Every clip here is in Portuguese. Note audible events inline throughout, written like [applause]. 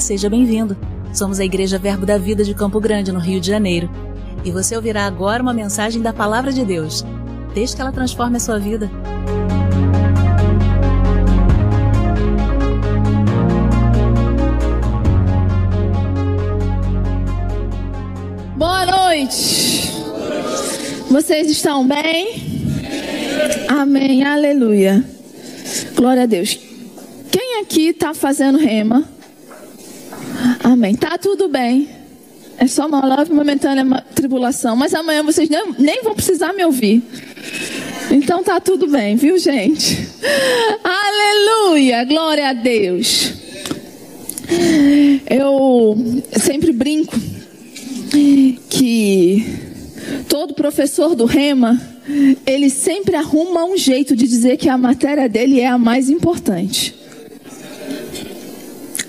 Seja bem-vindo. Somos a Igreja Verbo da Vida de Campo Grande, no Rio de Janeiro. E você ouvirá agora uma mensagem da Palavra de Deus. Desde que ela transforme a sua vida. Boa noite. Vocês estão bem? Amém. Aleluia. Glória a Deus. Quem aqui está fazendo rema? Amém. Tá tudo bem. É só uma leve momentânea tribulação. Mas amanhã vocês nem, nem vão precisar me ouvir. Então tá tudo bem, viu, gente? [laughs] Aleluia! Glória a Deus. Eu sempre brinco que todo professor do Rema, ele sempre arruma um jeito de dizer que a matéria dele é a mais importante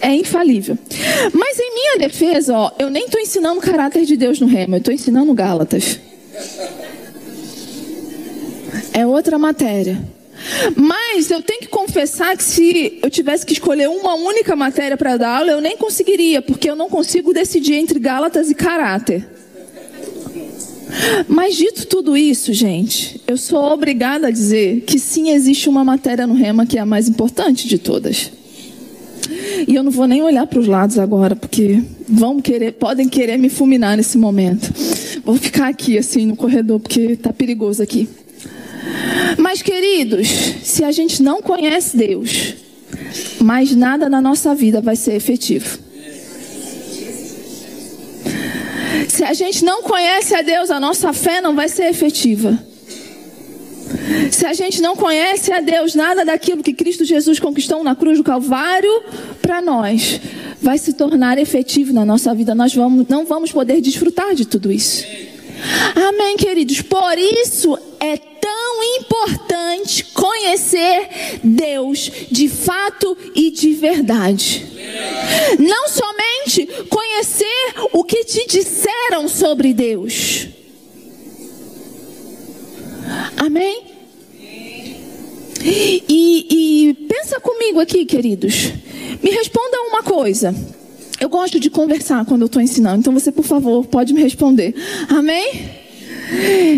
é infalível. Mas em minha defesa, ó, eu nem estou ensinando o caráter de Deus no remo, eu estou ensinando Gálatas. É outra matéria. Mas eu tenho que confessar que se eu tivesse que escolher uma única matéria para dar aula, eu nem conseguiria, porque eu não consigo decidir entre Gálatas e caráter. Mas dito tudo isso, gente, eu sou obrigada a dizer que sim existe uma matéria no rema que é a mais importante de todas. E eu não vou nem olhar para os lados agora, porque vão querer, podem querer me fulminar nesse momento. Vou ficar aqui assim no corredor, porque está perigoso aqui. Mas, queridos, se a gente não conhece Deus, mais nada na nossa vida vai ser efetivo. Se a gente não conhece a Deus, a nossa fé não vai ser efetiva. Se a gente não conhece a Deus, nada daquilo que Cristo Jesus conquistou na cruz do Calvário para nós vai se tornar efetivo na nossa vida. Nós vamos, não vamos poder desfrutar de tudo isso. Amém, queridos. Por isso é tão importante conhecer Deus de fato e de verdade. Não somente conhecer o que te disseram sobre Deus. Amém? E, e pensa comigo aqui, queridos. Me responda uma coisa. Eu gosto de conversar quando eu estou ensinando, então você, por favor, pode me responder. Amém?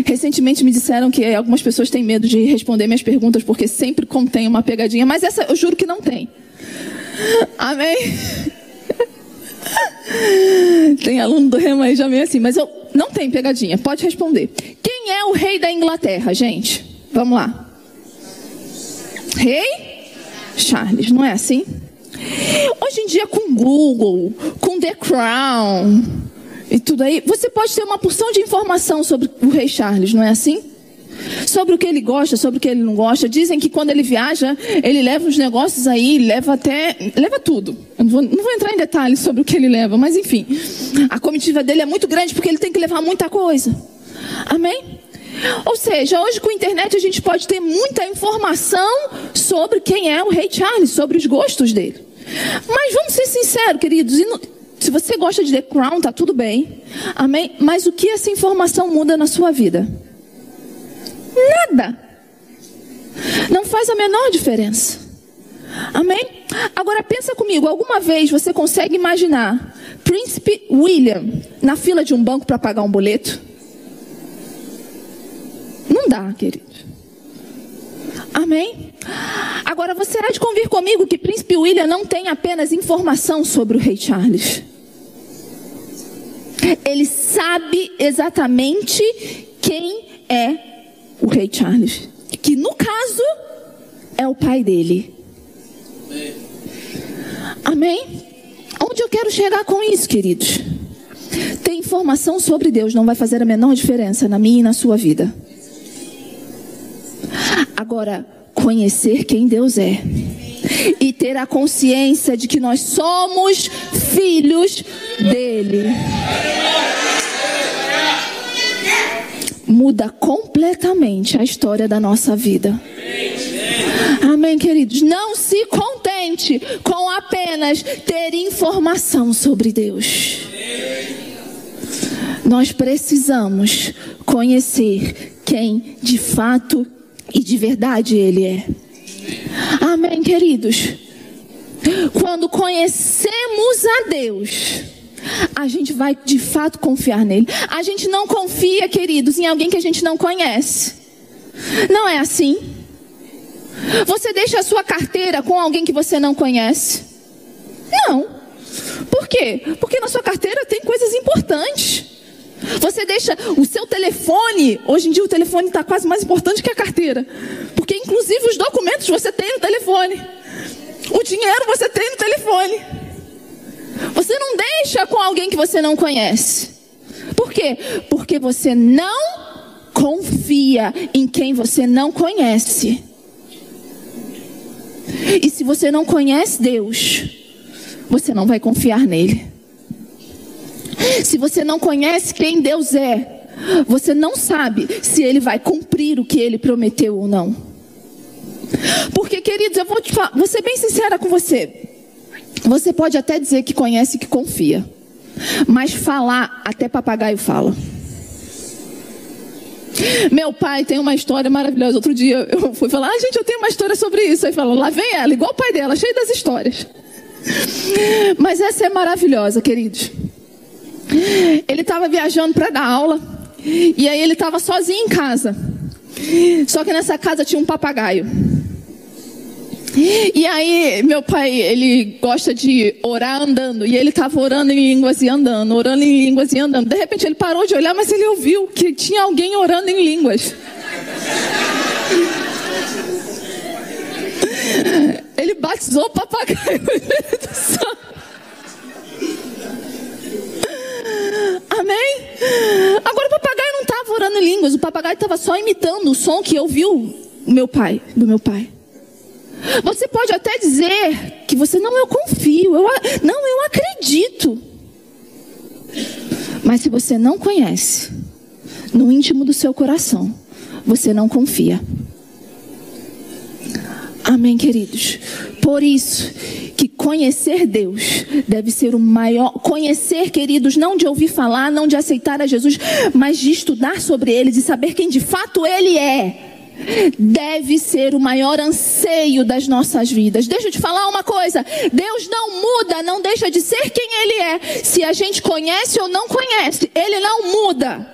Recentemente me disseram que algumas pessoas têm medo de responder minhas perguntas porque sempre contém uma pegadinha, mas essa eu juro que não tem. Amém? [laughs] Tem aluno do Rema aí já meio assim, mas eu não tem pegadinha, pode responder. Quem é o rei da Inglaterra, gente? Vamos lá. Rei Charles, não é assim? Hoje em dia, com Google, com The Crown e tudo aí, você pode ter uma porção de informação sobre o Rei Charles, não é assim? Sobre o que ele gosta, sobre o que ele não gosta. Dizem que quando ele viaja, ele leva os negócios aí, leva até. leva tudo. Não vou, não vou entrar em detalhes sobre o que ele leva, mas enfim. A comitiva dele é muito grande porque ele tem que levar muita coisa. Amém? Ou seja, hoje com a internet a gente pode ter muita informação sobre quem é o rei Charles, sobre os gostos dele. Mas vamos ser sinceros, queridos, se você gosta de The Crown, tá tudo bem. Amém? Mas o que essa informação muda na sua vida? Nada. Não faz a menor diferença. Amém? Agora pensa comigo, alguma vez você consegue imaginar Príncipe William na fila de um banco para pagar um boleto? Não dá, querido. Amém? Agora você há de convir comigo que Príncipe William não tem apenas informação sobre o rei Charles. Ele sabe exatamente quem é o rei Charles. Que no caso é o pai dele. Amém? Onde eu quero chegar com isso, queridos? Ter informação sobre Deus não vai fazer a menor diferença na minha e na sua vida. Agora, conhecer quem Deus é e ter a consciência de que nós somos filhos dele. Muda completamente a história da nossa vida. Amém, queridos? Não se contente com apenas ter informação sobre Deus. Nós precisamos conhecer quem de fato e de verdade Ele é. Amém, queridos. quando conhecemos a Deus, a gente vai de fato confiar nele. A gente não confia, queridos, em alguém que a gente não conhece. Não é assim? Você deixa a sua carteira com alguém que você não conhece? Não. Por quê? Porque na sua carteira tem coisas importantes. Você deixa o seu telefone, hoje em dia o telefone está quase mais importante que a carteira. Porque inclusive os documentos você tem no telefone. O dinheiro você tem no telefone. Você não deixa com alguém que você não conhece. Por quê? Porque você não confia em quem você não conhece. E se você não conhece Deus, você não vai confiar nele. Se você não conhece quem Deus é, você não sabe se ele vai cumprir o que ele prometeu ou não. Porque, queridos, eu vou, te falar, vou ser bem sincera com você. Você pode até dizer que conhece que confia. Mas falar, até papagaio fala. Meu pai tem uma história maravilhosa. Outro dia eu fui falar, ah, gente, eu tenho uma história sobre isso. Aí falou, lá vem ela, igual o pai dela, cheio das histórias. Mas essa é maravilhosa, queridos. Ele estava viajando para dar aula. E aí ele estava sozinho em casa. Só que nessa casa tinha um papagaio. E aí, meu pai, ele gosta de orar andando. E ele estava orando em línguas e andando, orando em línguas e andando. De repente ele parou de olhar, mas ele ouviu que tinha alguém orando em línguas. Ele batizou o papagaio. [laughs] Amém? Agora o papagaio não estava orando em línguas, o papagaio estava só imitando o som que ouviu o meu pai, do meu pai. Você pode até dizer que você não, eu confio, eu, não, eu acredito. Mas se você não conhece, no íntimo do seu coração, você não confia. Amém, queridos? Por isso que conhecer Deus deve ser o maior. Conhecer, queridos, não de ouvir falar, não de aceitar a Jesus, mas de estudar sobre ele, de saber quem de fato ele é deve ser o maior anseio das nossas vidas. Deixa eu te falar uma coisa: Deus não muda, não deixa de ser quem Ele é. Se a gente conhece ou não conhece, Ele não muda.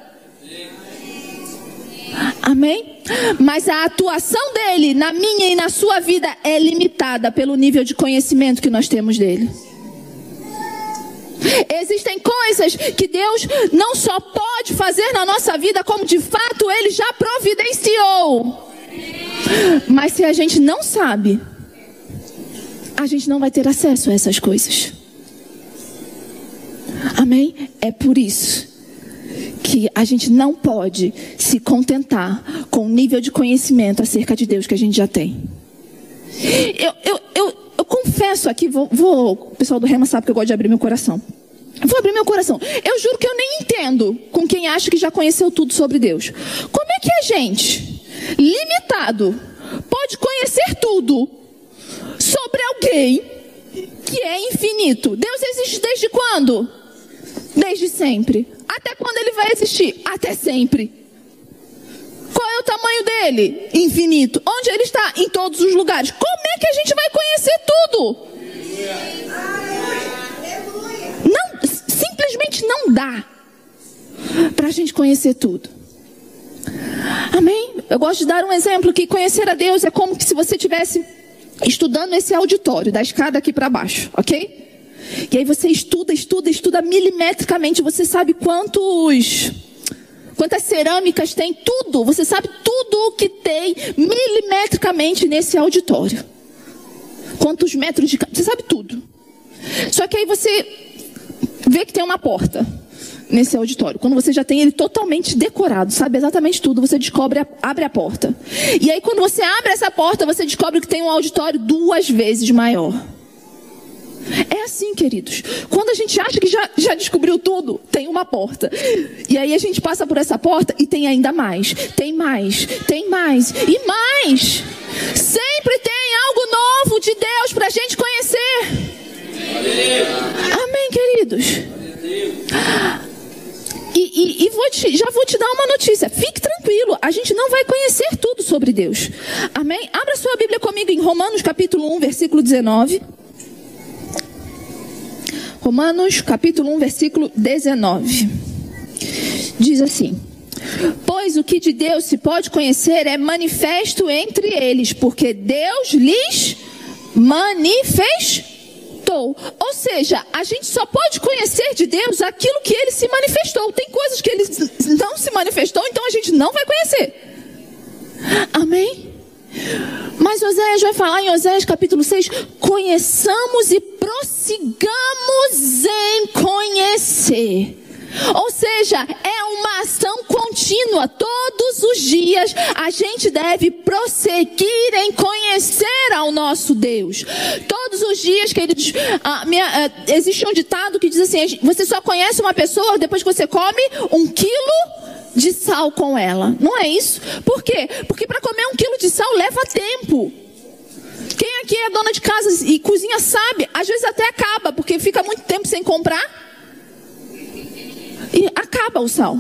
Amém? Mas a atuação dele na minha e na sua vida é limitada pelo nível de conhecimento que nós temos dele. Existem coisas que Deus não só pode fazer na nossa vida, como de fato Ele já providenciou. Mas se a gente não sabe, a gente não vai ter acesso a essas coisas. Amém? É por isso que a gente não pode se contentar com o nível de conhecimento acerca de Deus que a gente já tem. Eu, eu, eu, eu confesso aqui, vou, vou, o pessoal do Rema sabe que eu gosto de abrir meu coração. Vou abrir meu coração. Eu juro que eu nem entendo com quem acha que já conheceu tudo sobre Deus. Como é que a gente, limitado, pode conhecer tudo sobre alguém que é infinito? Deus existe desde quando? Desde sempre. Até quando ele vai existir? Até sempre. Qual é o tamanho dele? Infinito. Onde ele está? Em todos os lugares. Como é que a gente vai conhecer tudo? Não, simplesmente não dá para a gente conhecer tudo. Amém? Eu gosto de dar um exemplo que conhecer a Deus é como se você tivesse estudando esse auditório, da escada aqui para baixo, ok? E aí você estuda, estuda, estuda milimetricamente, você sabe quantos quantas cerâmicas tem, tudo, você sabe tudo o que tem milimetricamente nesse auditório. Quantos metros de. Você sabe tudo. Só que aí você vê que tem uma porta nesse auditório. Quando você já tem ele totalmente decorado, sabe exatamente tudo, você descobre, abre a porta. E aí quando você abre essa porta, você descobre que tem um auditório duas vezes maior. É assim, queridos. Quando a gente acha que já, já descobriu tudo, tem uma porta. E aí a gente passa por essa porta e tem ainda mais. Tem mais, tem mais e mais. Sempre tem algo novo de Deus para a gente conhecer. Amém, queridos? E, e, e vou te, já vou te dar uma notícia. Fique tranquilo, a gente não vai conhecer tudo sobre Deus. Amém? Abra sua Bíblia comigo em Romanos capítulo 1, versículo 19. Romanos capítulo 1, versículo 19. Diz assim: Pois o que de Deus se pode conhecer é manifesto entre eles, porque Deus lhes manifestou. Ou seja, a gente só pode conhecer de Deus aquilo que ele se manifestou. Tem coisas que ele não se manifestou, então a gente não vai conhecer. Amém? Mas Oséias vai falar em Oséias capítulo 6: conheçamos e prossigamos em conhecer. Ou seja, é uma ação contínua. Todos os dias a gente deve prosseguir em conhecer ao nosso Deus. Todos os dias, queridos, minha, existe um ditado que diz assim: você só conhece uma pessoa depois que você come um quilo de sal com ela. Não é isso? Por quê? Porque para comer um quilo de sal leva tempo. Quem aqui é dona de casa e cozinha sabe, às vezes até acaba, porque fica muito tempo sem comprar e acaba o sal.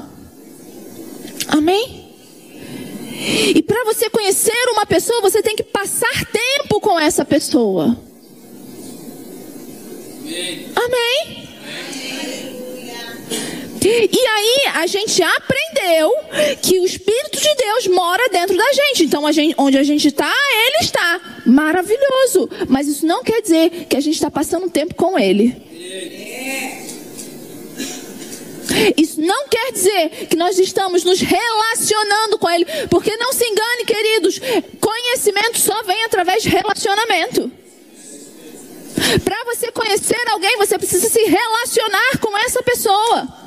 Amém? E para você conhecer uma pessoa, você tem que passar tempo com essa pessoa. Amém? E aí a gente aprendeu que o Espírito de Deus mora dentro da gente. Então a gente, onde a gente está, Ele está. Maravilhoso. Mas isso não quer dizer que a gente está passando tempo com Ele. Isso não quer dizer que nós estamos nos relacionando com Ele, porque não se engane, queridos, conhecimento só vem através de relacionamento. Para você conhecer alguém, você precisa se relacionar com essa pessoa.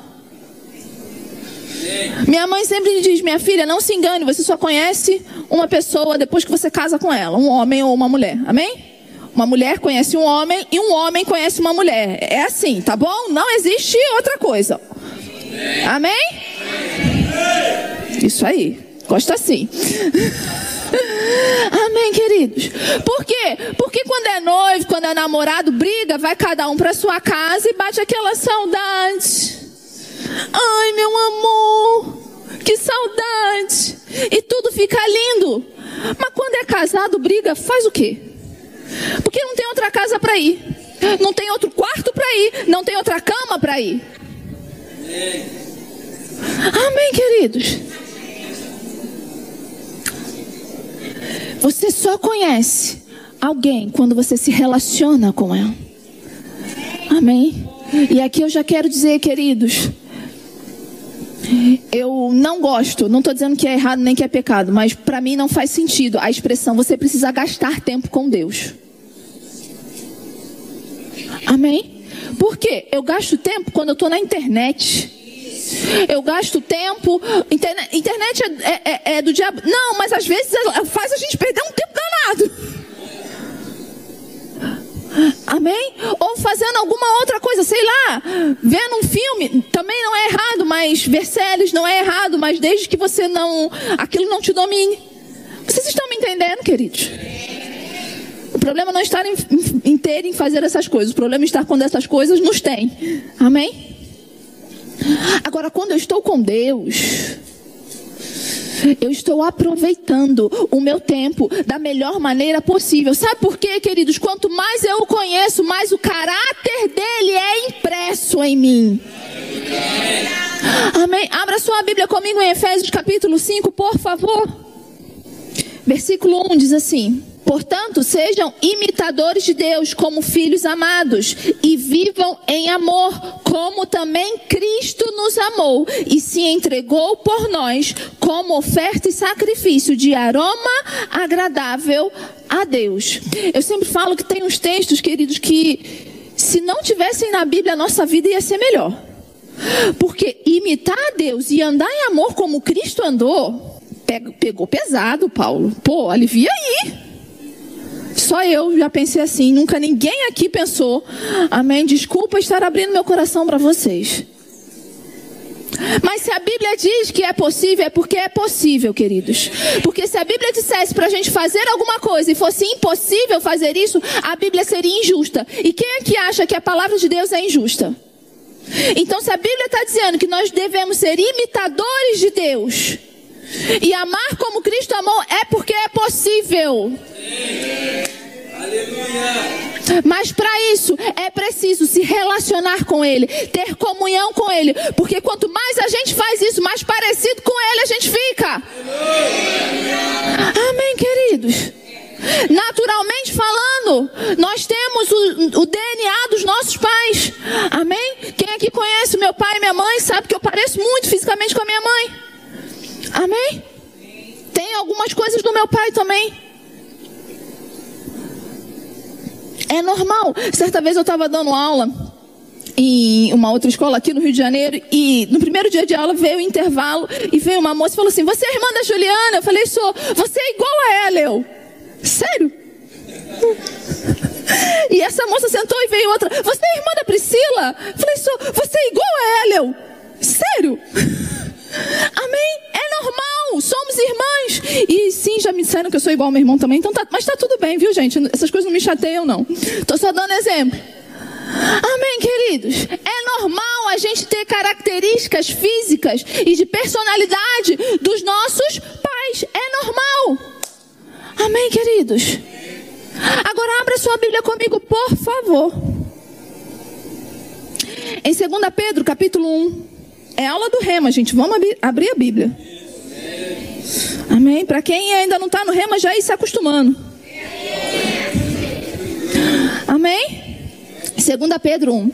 Minha mãe sempre me diz: minha filha, não se engane, você só conhece uma pessoa depois que você casa com ela, um homem ou uma mulher. Amém? Uma mulher conhece um homem e um homem conhece uma mulher. É assim, tá bom? Não existe outra coisa. Amém? Isso aí. Gosta assim. [laughs] Amém, queridos. Por quê? Porque quando é noivo, quando é namorado, briga, vai cada um para sua casa e bate aquela saudade. Ai, meu amor, que saudade. E tudo fica lindo. Mas quando é casado, briga, faz o quê? Porque não tem outra casa para ir. Não tem outro quarto para ir, não tem outra cama para ir. Amém, queridos? Você só conhece alguém quando você se relaciona com ela. Amém? E aqui eu já quero dizer, queridos, eu não gosto, não estou dizendo que é errado nem que é pecado, mas para mim não faz sentido a expressão você precisa gastar tempo com Deus. Amém? Por quê? Eu gasto tempo quando eu estou na internet. Eu gasto tempo. Internet, internet é, é, é, do diabo. Não, mas às vezes faz a gente perder um tempo danado. Amém? Ou fazendo alguma outra coisa, sei lá, vendo um filme, também não é errado, mas ver não é errado, mas desde que você não, aquilo não te domine. Vocês estão me entendendo, queridos? O problema não está em, em, em em fazer essas coisas. O problema está quando essas coisas nos têm. Amém? Agora, quando eu estou com Deus, eu estou aproveitando o meu tempo da melhor maneira possível. Sabe por quê, queridos? Quanto mais eu o conheço, mais o caráter dele é impresso em mim. Amém? Abra sua Bíblia comigo em Efésios capítulo 5, por favor. Versículo 1 diz assim: Portanto, sejam imitadores de Deus como filhos amados e vivam em amor, como também Cristo nos amou e se entregou por nós como oferta e sacrifício de aroma agradável a Deus. Eu sempre falo que tem uns textos, queridos, que se não tivessem na Bíblia, a nossa vida ia ser melhor. Porque imitar a Deus e andar em amor como Cristo andou, pegou pesado, Paulo. Pô, alivia aí. Só eu já pensei assim, nunca ninguém aqui pensou. Amém. Desculpa estar abrindo meu coração para vocês. Mas se a Bíblia diz que é possível, é porque é possível, queridos. Porque se a Bíblia dissesse para a gente fazer alguma coisa e fosse impossível fazer isso, a Bíblia seria injusta. E quem é que acha que a palavra de Deus é injusta? Então, se a Bíblia está dizendo que nós devemos ser imitadores de Deus e amar como Cristo amou, é porque é possível. Mas para isso é preciso se relacionar com Ele, ter comunhão com Ele, porque quanto mais a gente faz isso, mais parecido com Ele a gente fica. Amém, queridos. Naturalmente falando, nós temos o, o, DNA dos nossos pais. Amém? Quem aqui conhece meu pai e minha mãe sabe que eu pareço muito fisicamente com a minha mãe. Amém? Tem algumas coisas do meu pai também. É normal. Certa vez eu estava dando aula em uma outra escola aqui no Rio de Janeiro e no primeiro dia de aula veio o intervalo e veio uma moça e falou assim: Você é irmã da Juliana? Eu falei: Sou. Você é igual a ela, eu. Sério? [laughs] E essa moça sentou e veio outra. Você é irmã da Priscila? Falei: Sou. Você é igual a ela, eu. Sério? [laughs] Amém? Normal, somos irmãs. E sim, já me disseram que eu sou igual ao meu irmão também, então tá, mas tá tudo bem, viu, gente? Essas coisas não me chateiam, não. Tô só dando exemplo. Amém, queridos? É normal a gente ter características físicas e de personalidade dos nossos pais. É normal. Amém, queridos? Agora abra sua Bíblia comigo, por favor. Em 2 Pedro, capítulo 1. É aula do rema, gente. Vamos abrir a Bíblia. Amém? Para quem ainda não está no rema, já ir se acostumando. Amém? 2 Pedro 1,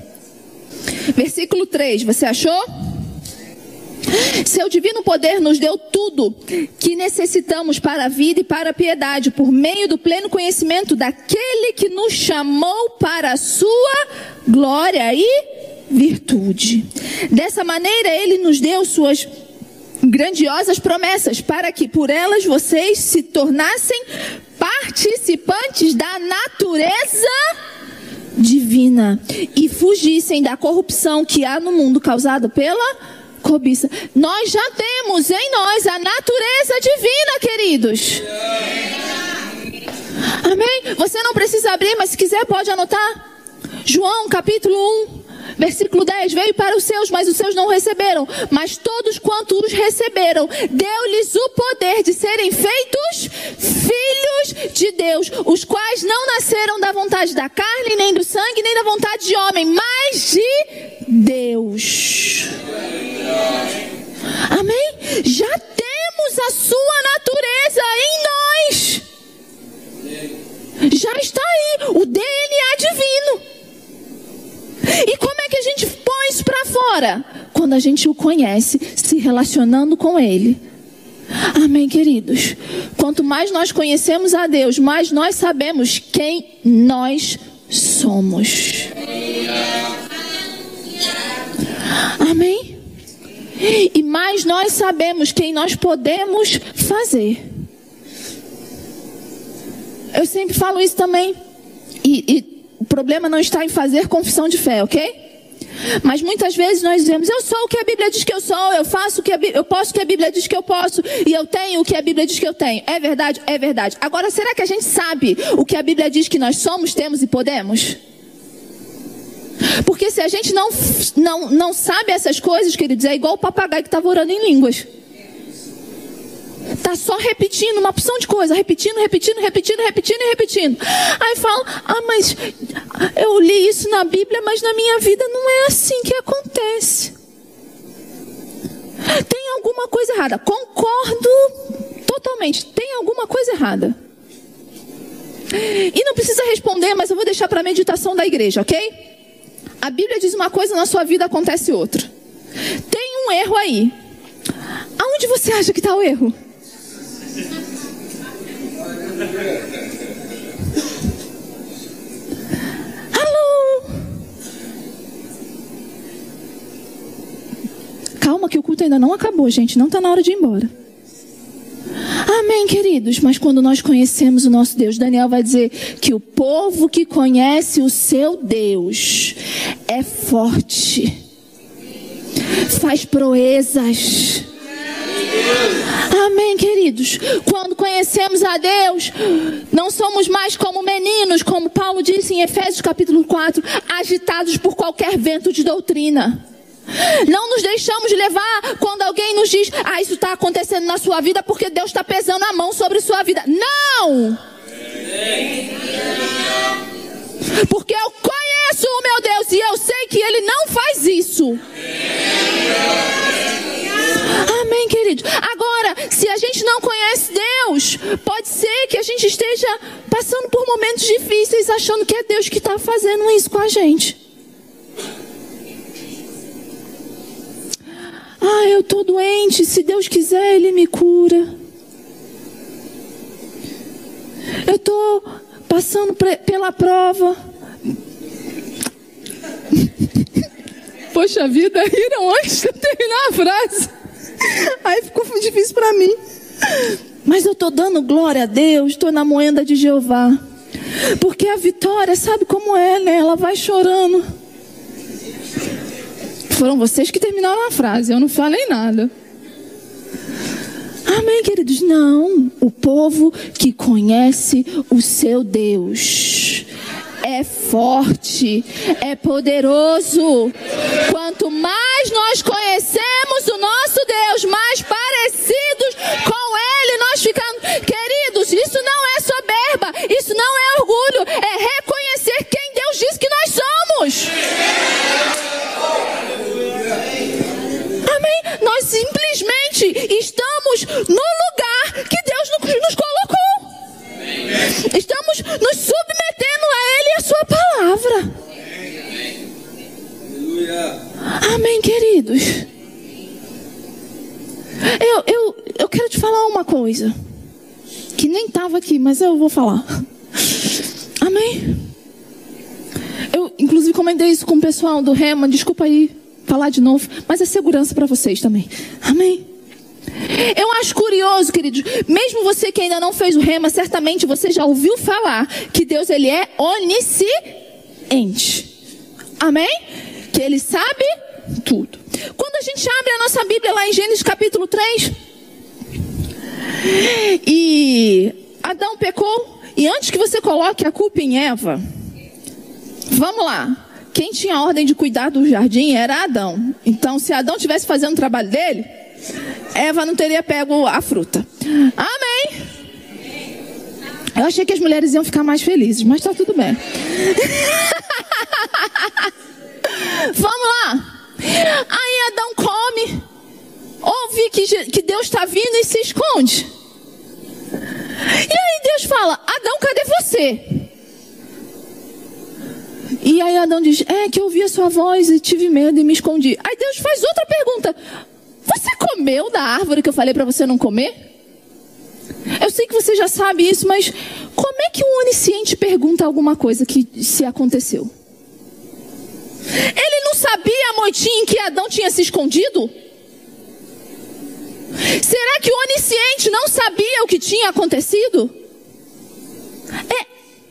versículo 3. Você achou? Seu divino poder nos deu tudo que necessitamos para a vida e para a piedade, por meio do pleno conhecimento daquele que nos chamou para a sua glória e virtude. Dessa maneira, ele nos deu suas grandiosas promessas para que por elas vocês se tornassem participantes da natureza divina e fugissem da corrupção que há no mundo causada pela cobiça. Nós já temos em nós a natureza divina, queridos. Amém? Você não precisa abrir, mas se quiser pode anotar. João capítulo 1, Versículo 10: Veio para os seus, mas os seus não receberam. Mas todos quanto os receberam, deu-lhes o poder de serem feitos filhos de Deus, os quais não nasceram da vontade da carne, nem do sangue, nem da vontade de homem, mas de Deus. Amém? Já temos a sua natureza em nós. Já está aí o DNA divino. E como é que a gente põe isso para fora? Quando a gente o conhece, se relacionando com Ele. Amém, queridos? Quanto mais nós conhecemos a Deus, mais nós sabemos quem nós somos. Amém? E mais nós sabemos quem nós podemos fazer. Eu sempre falo isso também. E, e problema não está em fazer confissão de fé, ok? Mas muitas vezes nós dizemos, eu sou o que a Bíblia diz que eu sou, eu faço o que a, eu posso o que a Bíblia diz que eu posso, e eu tenho o que a Bíblia diz que eu tenho. É verdade? É verdade. Agora, será que a gente sabe o que a Bíblia diz que nós somos, temos e podemos? Porque se a gente não, não, não sabe essas coisas, queridos, é igual o papagaio que estava orando em línguas. Tá só repetindo uma opção de coisa, repetindo, repetindo, repetindo, repetindo e repetindo. Aí fala: "Ah, mas eu li isso na Bíblia, mas na minha vida não é assim que acontece". Tem alguma coisa errada. Concordo totalmente. Tem alguma coisa errada. E não precisa responder, mas eu vou deixar para a meditação da igreja, ok? A Bíblia diz uma coisa, na sua vida acontece outra. Tem um erro aí. Aonde você acha que está o erro? Alô? Calma que o culto ainda não acabou, gente. Não está na hora de ir embora. Amém, queridos. Mas quando nós conhecemos o nosso Deus, Daniel vai dizer que o povo que conhece o seu Deus é forte, faz proezas. Queridos. Quando conhecemos a Deus, não somos mais como meninos, como Paulo disse em Efésios capítulo 4, agitados por qualquer vento de doutrina. Não nos deixamos levar quando alguém nos diz, ah, isso está acontecendo na sua vida porque Deus está pesando a mão sobre sua vida. Não! Porque eu conheço o meu Deus e eu sei que Ele não faz isso. Amém, querido. Agora, se a gente não conhece Deus, pode ser que a gente esteja passando por momentos difíceis, achando que é Deus que está fazendo isso com a gente. Ah, eu estou doente. Se Deus quiser, Ele me cura. Eu estou passando pela prova. [laughs] Poxa vida, riram antes de terminar a frase. Aí ficou difícil para mim. Mas eu estou dando glória a Deus, estou na moenda de Jeová. Porque a vitória, sabe como é, né? Ela vai chorando. Foram vocês que terminaram a frase, eu não falei nada. Amém, queridos? Não. O povo que conhece o seu Deus é forte, é poderoso. Quanto mais nós conhecemos Amém, queridos. Eu, eu, eu quero te falar uma coisa. Que nem estava aqui, mas eu vou falar. Amém? Eu, inclusive, comentei isso com o pessoal do Rema. Desculpa aí falar de novo, mas é segurança para vocês também. Amém? Eu acho curioso, queridos, mesmo você que ainda não fez o rema, certamente você já ouviu falar que Deus ele é onisciente. Amém? Que ele sabe tudo. Quando a gente abre a nossa Bíblia lá em Gênesis capítulo 3, e Adão pecou, e antes que você coloque a culpa em Eva, vamos lá. Quem tinha a ordem de cuidar do jardim era Adão. Então, se Adão tivesse fazendo o trabalho dele, Eva não teria pego a fruta. Amém. Eu achei que as mulheres iam ficar mais felizes, mas está tudo bem. [laughs] Vamos lá. Aí Adão come, ouve que, que Deus está vindo e se esconde. E aí Deus fala: Adão, cadê você? E aí Adão diz: É que eu ouvi a sua voz e tive medo e me escondi. Aí Deus faz outra pergunta: Você comeu da árvore que eu falei para você não comer? Eu sei que você já sabe isso, mas como é que o onisciente pergunta alguma coisa que se aconteceu? Ele sabia a moitinha em que Adão tinha se escondido? Será que o onisciente não sabia o que tinha acontecido? É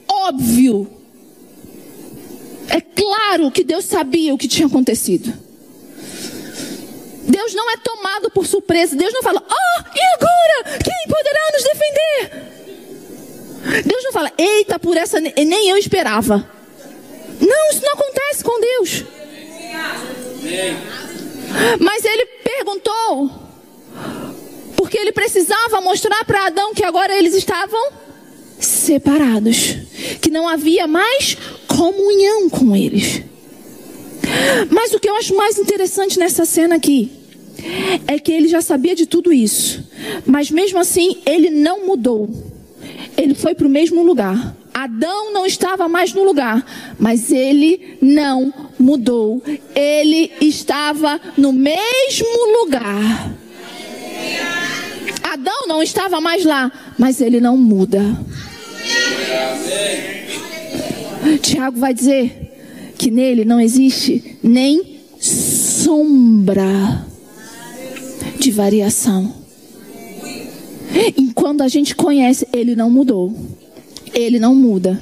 óbvio é claro que Deus sabia o que tinha acontecido. Deus não é tomado por surpresa. Deus não fala, oh, e agora? Quem poderá nos defender? Deus não fala, eita, por essa nem eu esperava. Não, isso não acontece com Deus. Mas ele perguntou, porque ele precisava mostrar para Adão que agora eles estavam separados, que não havia mais comunhão com eles. Mas o que eu acho mais interessante nessa cena aqui é que ele já sabia de tudo isso, mas mesmo assim ele não mudou. Ele foi para o mesmo lugar. Adão não estava mais no lugar, mas ele não mudou. Ele estava no mesmo lugar. Adão não estava mais lá, mas ele não muda. Tiago vai dizer que nele não existe nem sombra de variação. Enquanto a gente conhece, ele não mudou. Ele não muda.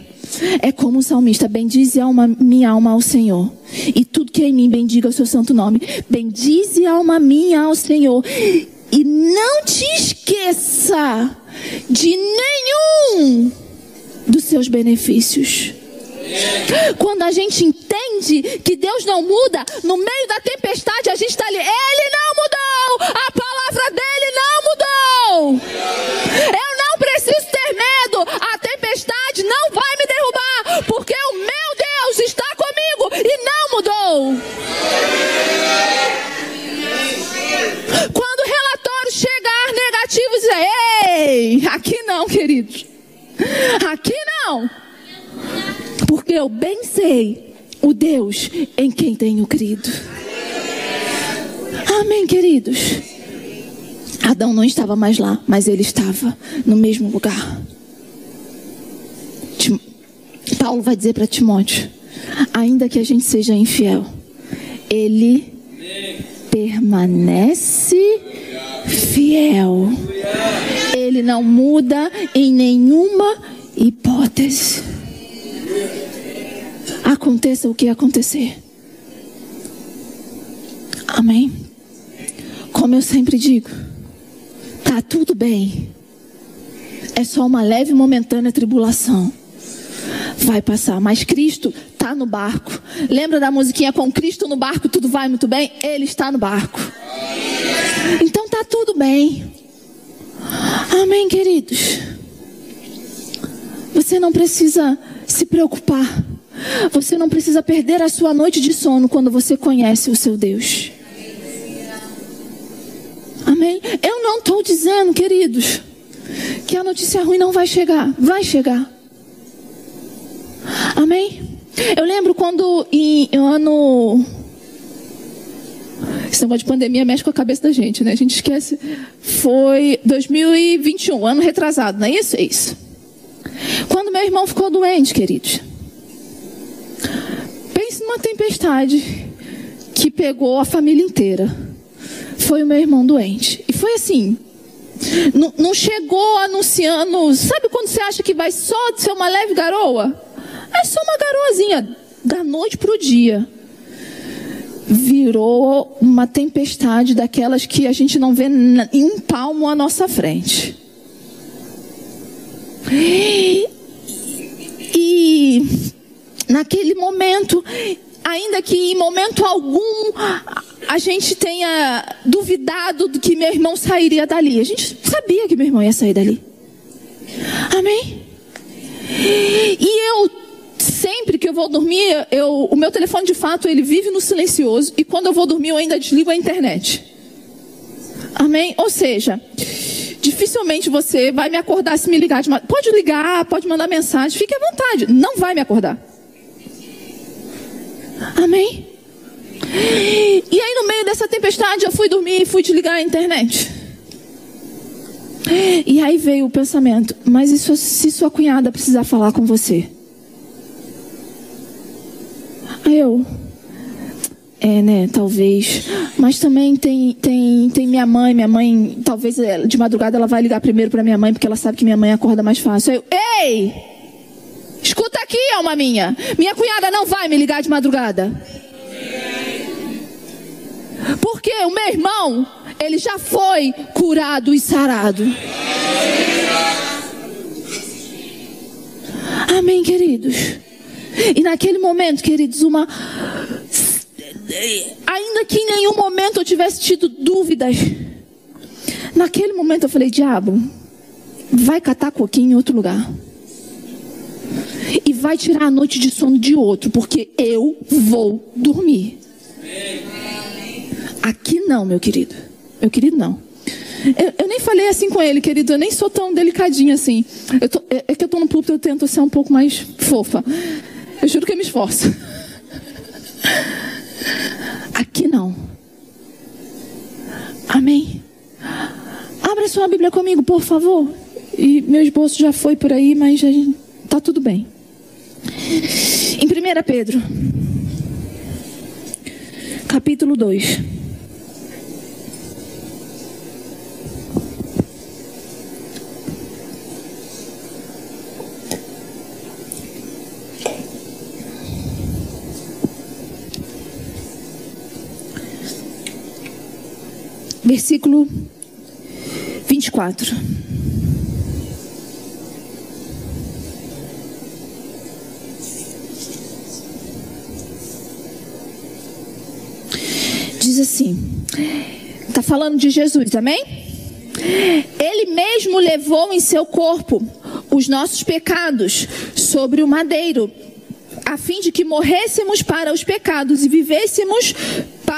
É como o salmista, bendize alma, minha alma ao Senhor. E tudo que é em mim, bendiga o seu santo nome. Bendize alma minha ao Senhor. E não te esqueça de nenhum dos seus benefícios. Quando a gente entende que Deus não muda, no meio da tempestade a gente está ali. Ele não mudou, a palavra dele não mudou. Eu não preciso e não mudou. Quando o relatório chegar negativo, dizer: Ei, aqui não, queridos. Aqui não. Porque eu bem sei o Deus em quem tenho crido. Amém, queridos. Adão não estava mais lá, mas ele estava no mesmo lugar. Paulo vai dizer para Timóteo: ainda que a gente seja infiel, ele permanece fiel. Ele não muda em nenhuma hipótese. Aconteça o que acontecer. Amém? Como eu sempre digo, tá tudo bem. É só uma leve momentânea tribulação. Vai passar, mas Cristo está no barco. Lembra da musiquinha com Cristo no barco, tudo vai muito bem? Ele está no barco. Então tá tudo bem. Amém, queridos. Você não precisa se preocupar. Você não precisa perder a sua noite de sono quando você conhece o seu Deus. Amém? Eu não estou dizendo, queridos, que a notícia ruim não vai chegar. Vai chegar. Amém? Eu lembro quando em ano. Esse negócio de pandemia mexe com a cabeça da gente, né? A gente esquece. Foi 2021, ano retrasado, não é isso? É isso. Quando meu irmão ficou doente, queridos. Pense numa tempestade que pegou a família inteira. Foi o meu irmão doente. E foi assim. Não, não chegou anunciando. Sabe quando você acha que vai só ser uma leve garoa? É só uma garoazinha. Da noite para o dia. Virou uma tempestade daquelas que a gente não vê em um palmo à nossa frente. E naquele momento, ainda que em momento algum a gente tenha duvidado de que meu irmão sairia dali, a gente sabia que meu irmão ia sair dali. Amém? E eu sempre que eu vou dormir, eu, o meu telefone de fato ele vive no silencioso e quando eu vou dormir eu ainda desligo a internet. Amém? Ou seja, dificilmente você vai me acordar se me ligar. De... Pode ligar, pode mandar mensagem, fique à vontade. Não vai me acordar. Amém? E aí, no meio dessa tempestade, eu fui dormir e fui desligar a internet. E aí veio o pensamento: mas isso, se sua cunhada precisar falar com você? Aí eu, é, né? Talvez. Mas também tem, tem, tem minha mãe. Minha mãe, talvez é, de madrugada ela vai ligar primeiro para minha mãe, porque ela sabe que minha mãe acorda mais fácil. Eu, ei! Escuta aqui, alma minha. Minha cunhada não vai me ligar de madrugada. Porque o meu irmão, ele já foi curado e sarado. Amém, queridos. E naquele momento, queridos, uma ainda que em nenhum momento eu tivesse tido dúvidas, naquele momento eu falei: diabo, vai catar coquinho em outro lugar. E vai tirar a noite de sono de outro, porque eu vou dormir. Aqui não, meu querido. Meu querido, não. Eu, eu, nem falei assim com ele, querido. Eu nem sou tão delicadinha assim. Tô, é, é, que eu estou no púlpito, eu tento ser um pouco mais fofa. Eu juro que eu me esforço. Aqui não. Amém. Abra sua Bíblia comigo, por favor. E meu esboço já foi por aí, mas está tudo bem. Em 1 Pedro, capítulo 2. Versículo 24. Diz assim: está falando de Jesus, amém? Ele mesmo levou em seu corpo os nossos pecados sobre o madeiro, a fim de que morrêssemos para os pecados e vivêssemos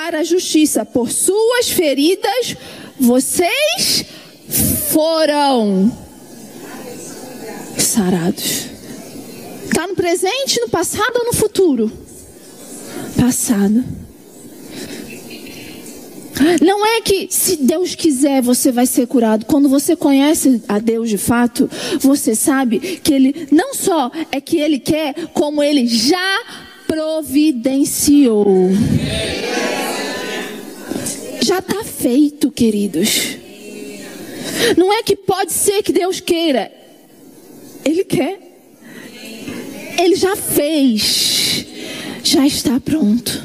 para a justiça. Por suas feridas vocês foram sarados. Está no presente, no passado ou no futuro? Passado. Não é que se Deus quiser você vai ser curado. Quando você conhece a Deus de fato, você sabe que Ele não só é que Ele quer, como Ele já providenciou. Já está feito, queridos. Não é que pode ser que Deus queira. Ele quer. Ele já fez. Já está pronto.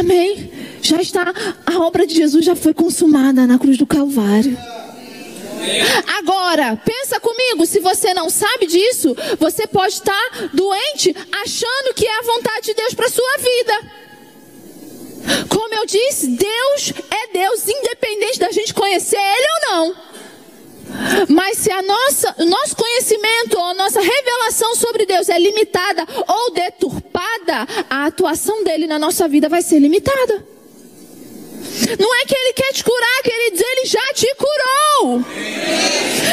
Amém. Já está, a obra de Jesus já foi consumada na cruz do Calvário. Agora, pensa comigo, se você não sabe disso, você pode estar doente achando que é a vontade de Deus para sua vida. Como eu disse, Deus é Deus, independente da gente conhecer Ele ou não. Mas se a nossa, o nosso conhecimento ou a nossa revelação sobre Deus é limitada ou deturpada, a atuação dele na nossa vida vai ser limitada. Não é que ele quer te curar, queridos, ele já te curou.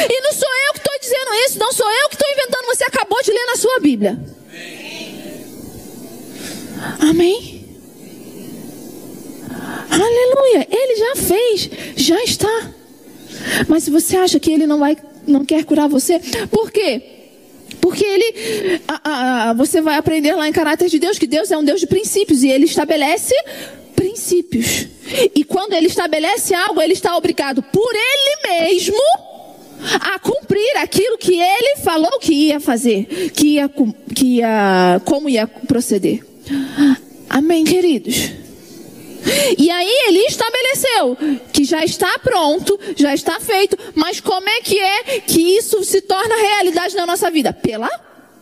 E não sou eu que estou dizendo isso, não sou eu que estou inventando, você acabou de ler na sua Bíblia. Amém? Aleluia, ele já fez, já está. Mas se você acha que ele não vai, não quer curar você, por quê? Porque ele, a, a, você vai aprender lá em caráter de Deus que Deus é um Deus de princípios e ele estabelece princípios. E quando ele estabelece algo, ele está obrigado por ele mesmo a cumprir aquilo que ele falou que ia fazer, que ia, que ia como ia proceder. Amém, queridos. E aí ele estabeleceu que já está pronto, já está feito, mas como é que é que isso se torna realidade na nossa vida? Pela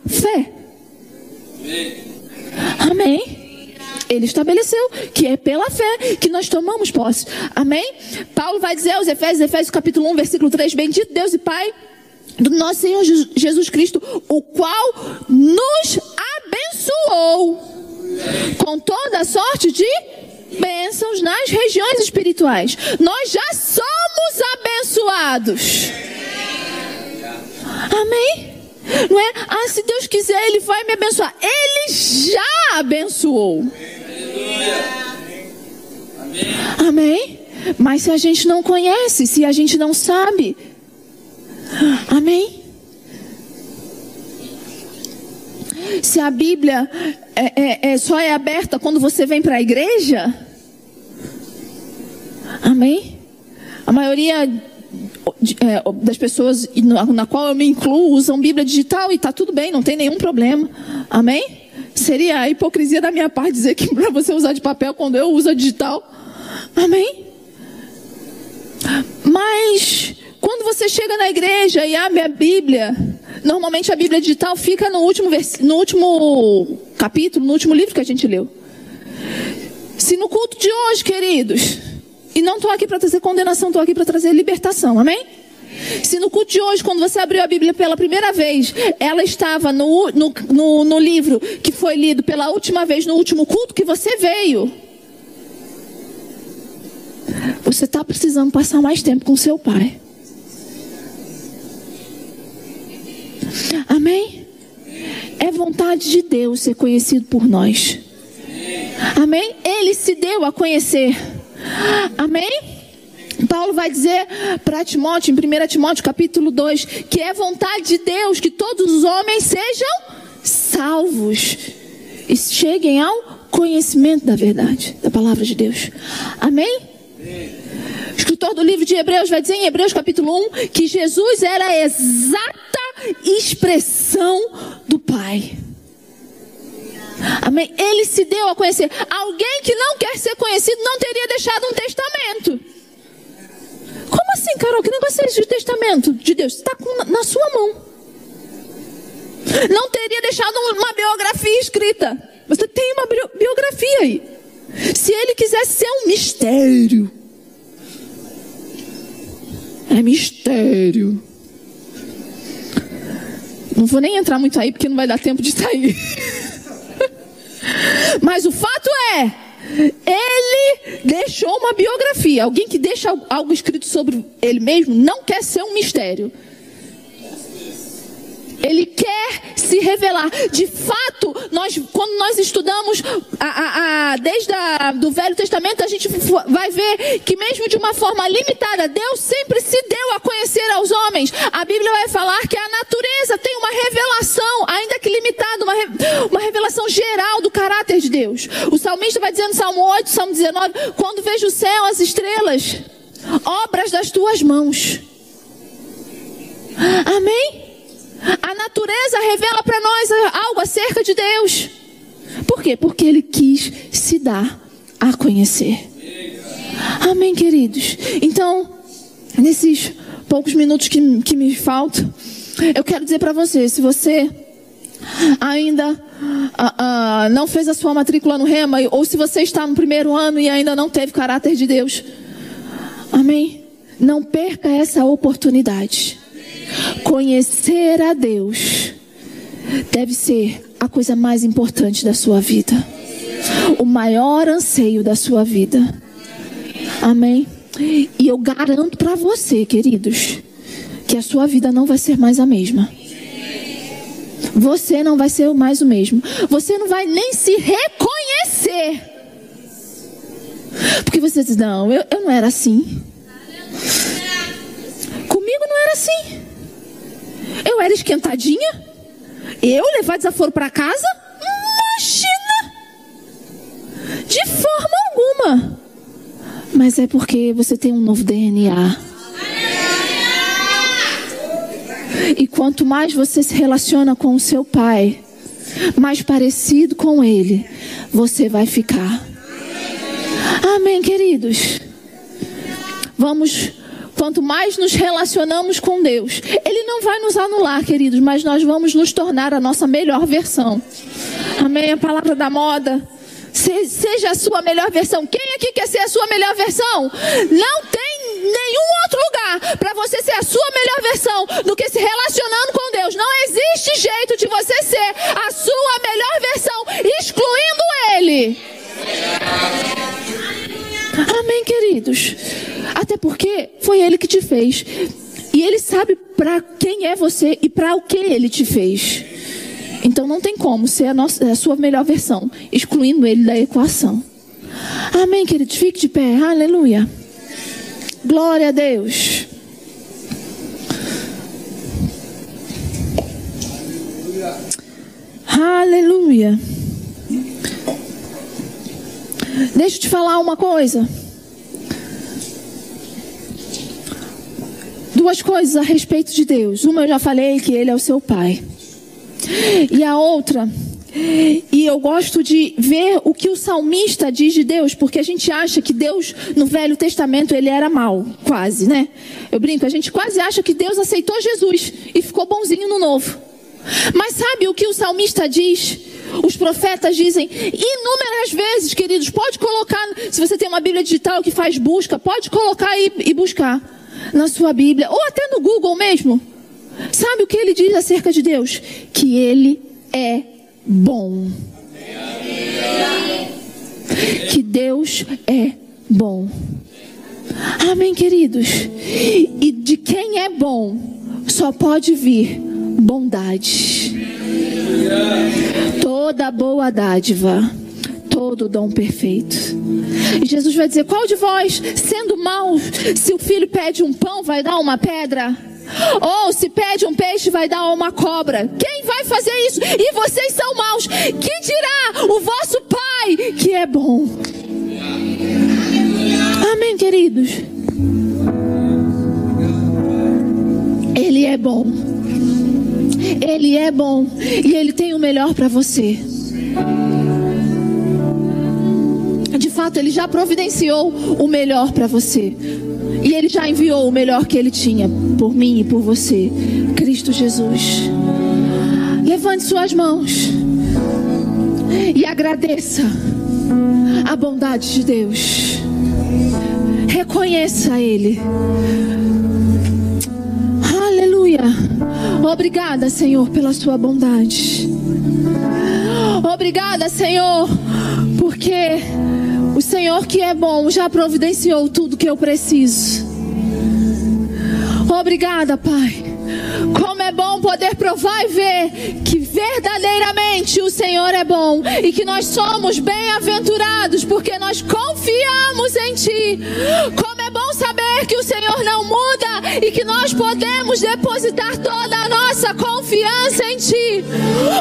fé. Amém. Ele estabeleceu que é pela fé que nós tomamos posse. Amém? Paulo vai dizer aos Efésios, Efésios capítulo 1, versículo 3, bendito Deus e Pai do nosso Senhor Jesus Cristo, o qual nos abençoou com toda sorte de bênçãos nas regiões espirituais. Nós já somos abençoados. Amém? Não é? Ah, se Deus quiser, Ele vai me abençoar. Ele já abençoou. Amém? Mas se a gente não conhece, se a gente não sabe, amém? Se a Bíblia é, é, é, só é aberta quando você vem para a igreja, amém? A maioria é, das pessoas na, na qual eu me incluo usam Bíblia digital e está tudo bem, não tem nenhum problema, amém? Seria a hipocrisia da minha parte dizer que [laughs] para você usar de papel quando eu uso a digital. Amém? Mas quando você chega na igreja e abre a Bíblia, normalmente a Bíblia digital fica no último, no último capítulo, no último livro que a gente leu. Se no culto de hoje, queridos, e não estou aqui para trazer condenação, estou aqui para trazer libertação, amém? Se no culto de hoje, quando você abriu a Bíblia pela primeira vez, ela estava no, no, no, no livro que foi lido pela última vez, no último culto que você veio, você está precisando passar mais tempo com seu pai. Amém? É vontade de Deus ser conhecido por nós. Amém? Ele se deu a conhecer. Amém? Paulo vai dizer para Timóteo, em 1 Timóteo capítulo 2, que é vontade de Deus que todos os homens sejam salvos e cheguem ao conhecimento da verdade, da palavra de Deus. Amém? O escritor do livro de Hebreus vai dizer em Hebreus capítulo 1 que Jesus era exata expressão do Pai. Amém? Ele se deu a conhecer. Alguém que não quer ser conhecido não teria deixado um testamento. Como assim, Carol? Que negócio é esse de testamento de Deus? Está na sua mão. Não teria deixado uma biografia escrita. Você tem uma biografia aí. Se ele quisesse ser um mistério. É mistério. Não vou nem entrar muito aí porque não vai dar tempo de sair. Mas o fato é, ele deixou uma biografia. Alguém que deixa algo escrito sobre ele mesmo não quer ser um mistério. Ele quer se revelar. De fato, nós, quando nós estudamos a, a, a, desde a, do Velho Testamento, a gente vai ver que mesmo de uma forma limitada, Deus sempre se deu a conhecer aos homens. A Bíblia vai falar que a natureza tem uma revelação, ainda que limitada, uma, uma revelação geral do caráter de Deus. O salmista vai dizendo Salmo 8, Salmo 19, quando vejo o céu, as estrelas, obras das tuas mãos. Amém? A natureza revela para nós algo acerca de Deus. Por quê? Porque ele quis se dar a conhecer. Amém, queridos? Então, nesses poucos minutos que, que me faltam, eu quero dizer para você: se você ainda uh, uh, não fez a sua matrícula no Rema, ou se você está no primeiro ano e ainda não teve caráter de Deus, amém? Não perca essa oportunidade. Conhecer a Deus deve ser a coisa mais importante da sua vida, o maior anseio da sua vida. Amém? E eu garanto para você, queridos, que a sua vida não vai ser mais a mesma. Você não vai ser mais o mesmo. Você não vai nem se reconhecer. Porque você diz: Não, eu, eu não era assim. Comigo não era assim. Eu era esquentadinha? Eu levar desaforo para casa? Imagina! De forma alguma. Mas é porque você tem um novo DNA. E quanto mais você se relaciona com o seu pai, mais parecido com ele, você vai ficar. Amém, queridos. Vamos Quanto mais nos relacionamos com Deus, Ele não vai nos anular, queridos, mas nós vamos nos tornar a nossa melhor versão. Amém? A palavra da moda. seja a sua melhor versão. Quem aqui quer ser a sua melhor versão? Não tem nenhum outro lugar para você ser a sua melhor versão do que se relacionando com Deus. Não existe jeito de você ser a sua melhor versão, excluindo Ele. Amém, queridos. Até porque foi Ele que te fez. E Ele sabe para quem é você e para o que Ele te fez. Então não tem como ser a, nossa, a sua melhor versão, excluindo Ele da equação. Amém, queridos. Fique de pé. Aleluia. Glória a Deus. Aleluia. Deixa eu te falar uma coisa. Duas coisas a respeito de Deus. Uma eu já falei que Ele é o seu Pai. E a outra, e eu gosto de ver o que o salmista diz de Deus, porque a gente acha que Deus no Velho Testamento ele era mal, quase, né? Eu brinco, a gente quase acha que Deus aceitou Jesus e ficou bonzinho no Novo. Mas sabe o que o salmista diz? Os profetas dizem inúmeras vezes, queridos, pode colocar, se você tem uma Bíblia digital que faz busca, pode colocar e, e buscar na sua Bíblia, ou até no Google mesmo. Sabe o que ele diz acerca de Deus? Que ele é bom. Que Deus é bom. Amém, queridos? E de quem é bom, só pode vir bondade. Toda boa dádiva, todo dom perfeito. E Jesus vai dizer: Qual de vós, sendo mau, se o filho pede um pão, vai dar uma pedra? Ou se pede um peixe, vai dar uma cobra. Quem vai fazer isso? E vocês são maus. Que dirá o vosso Pai que é bom? Amém, queridos? Ele é bom. Ele é bom e Ele tem o melhor para você. De fato, Ele já providenciou o melhor para você. E Ele já enviou o melhor que Ele tinha por mim e por você. Cristo Jesus. Levante suas mãos e agradeça a bondade de Deus. Reconheça Ele. Obrigada, Senhor, pela sua bondade. Obrigada, Senhor, porque o Senhor que é bom já providenciou tudo que eu preciso. Obrigada, Pai. Como é bom poder provar e ver que verdadeiramente o Senhor é bom e que nós somos bem-aventurados porque nós confiamos em Ti. Como que o Senhor não muda e que nós podemos depositar toda a nossa confiança em Ti.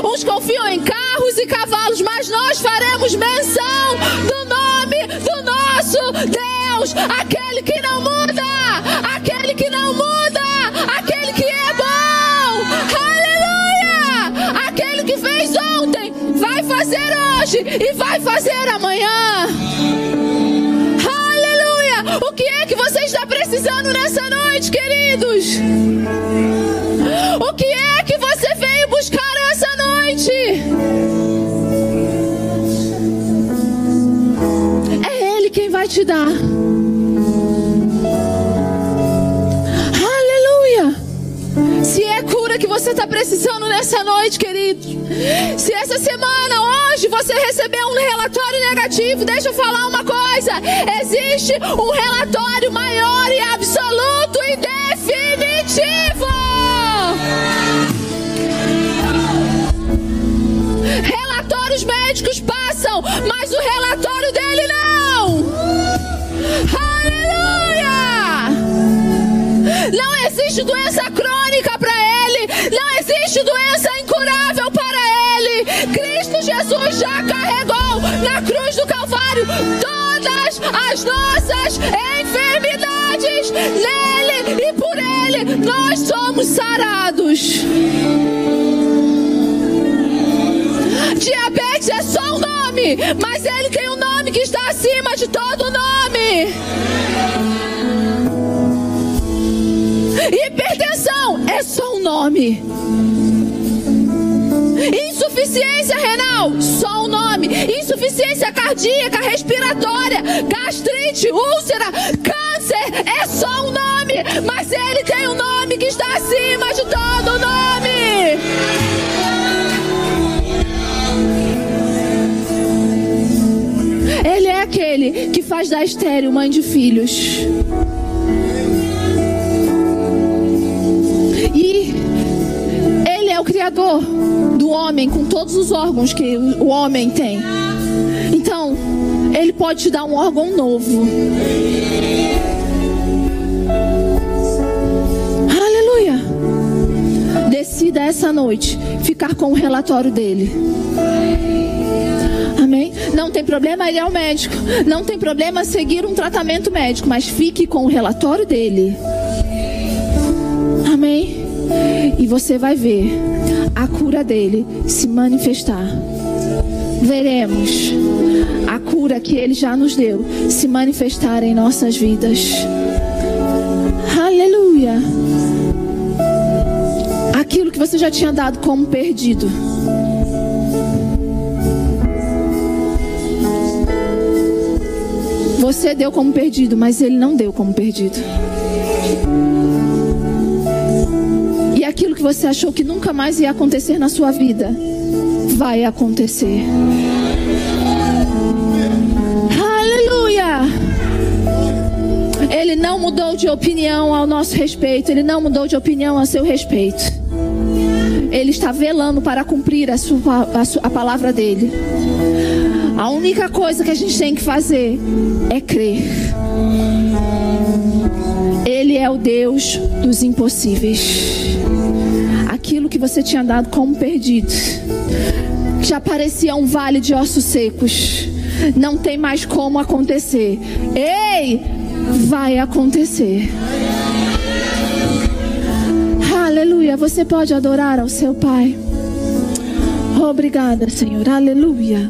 Uns confiam em carros e cavalos, mas nós faremos menção do nome do nosso Deus, aquele que não muda, aquele que não muda, aquele que é bom. Aleluia! Aquele que fez ontem, vai fazer hoje e vai fazer amanhã. Que é que você está precisando nessa noite, queridos? O que é que você veio buscar essa noite? É Ele quem vai te dar. Você está precisando nessa noite, querido. Se essa semana, hoje, você recebeu um relatório negativo, deixa eu falar uma coisa: existe um relatório maior e absoluto e definitivo. Relatórios médicos passam, mas o relatório dele não. Aleluia! Não existe doença crônica para ele, existe doença incurável para ele. Cristo Jesus já carregou na cruz do Calvário todas as nossas enfermidades. Nele e por ele nós somos sarados. Diabetes é só um nome, mas ele tem um nome que está acima de todo nome. Hipertensão é só um nome. Insuficiência renal, só um nome. Insuficiência cardíaca, respiratória, gastrite, úlcera, câncer, é só um nome. Mas ele tem um nome que está acima de todo nome. Ele é aquele que faz da estéreo mãe de filhos. Criador do homem com todos os órgãos que o homem tem. Então, ele pode te dar um órgão novo. Aleluia. Decida essa noite ficar com o relatório dele. Amém? Não tem problema ele é o médico. Não tem problema seguir um tratamento médico, mas fique com o relatório dele. E você vai ver a cura dele se manifestar. Veremos a cura que ele já nos deu se manifestar em nossas vidas. Aleluia. Aquilo que você já tinha dado como perdido. Você deu como perdido, mas ele não deu como perdido. Aquilo que você achou que nunca mais ia acontecer na sua vida, vai acontecer. Aleluia! Ele não mudou de opinião ao nosso respeito, ele não mudou de opinião a seu respeito. Ele está velando para cumprir a, sua, a, sua, a palavra dele. A única coisa que a gente tem que fazer é crer. Ele é o Deus dos impossíveis. Que você tinha dado como perdido, já parecia um vale de ossos secos, não tem mais como acontecer. Ei, vai acontecer. Aleluia. Você pode adorar ao seu Pai. Obrigada, Senhor. Aleluia.